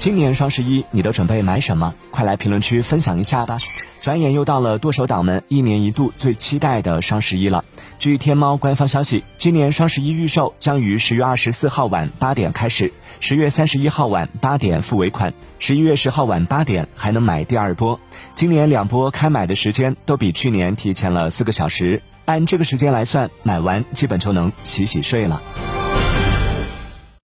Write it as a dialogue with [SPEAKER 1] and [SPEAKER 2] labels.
[SPEAKER 1] 今年双十一你都准备买什么？快来评论区分享一下吧。转眼又到了剁手党们一年一度最期待的双十一了。据天猫官方消息今年双十一预售将于十月二十四号晚八点开始十月三十一号晚八点付尾款十一月十号晚八点还能买第二波。今年两波开买的时间都比去年提前了四个小时按这个时间来算买完基本就能洗洗睡了。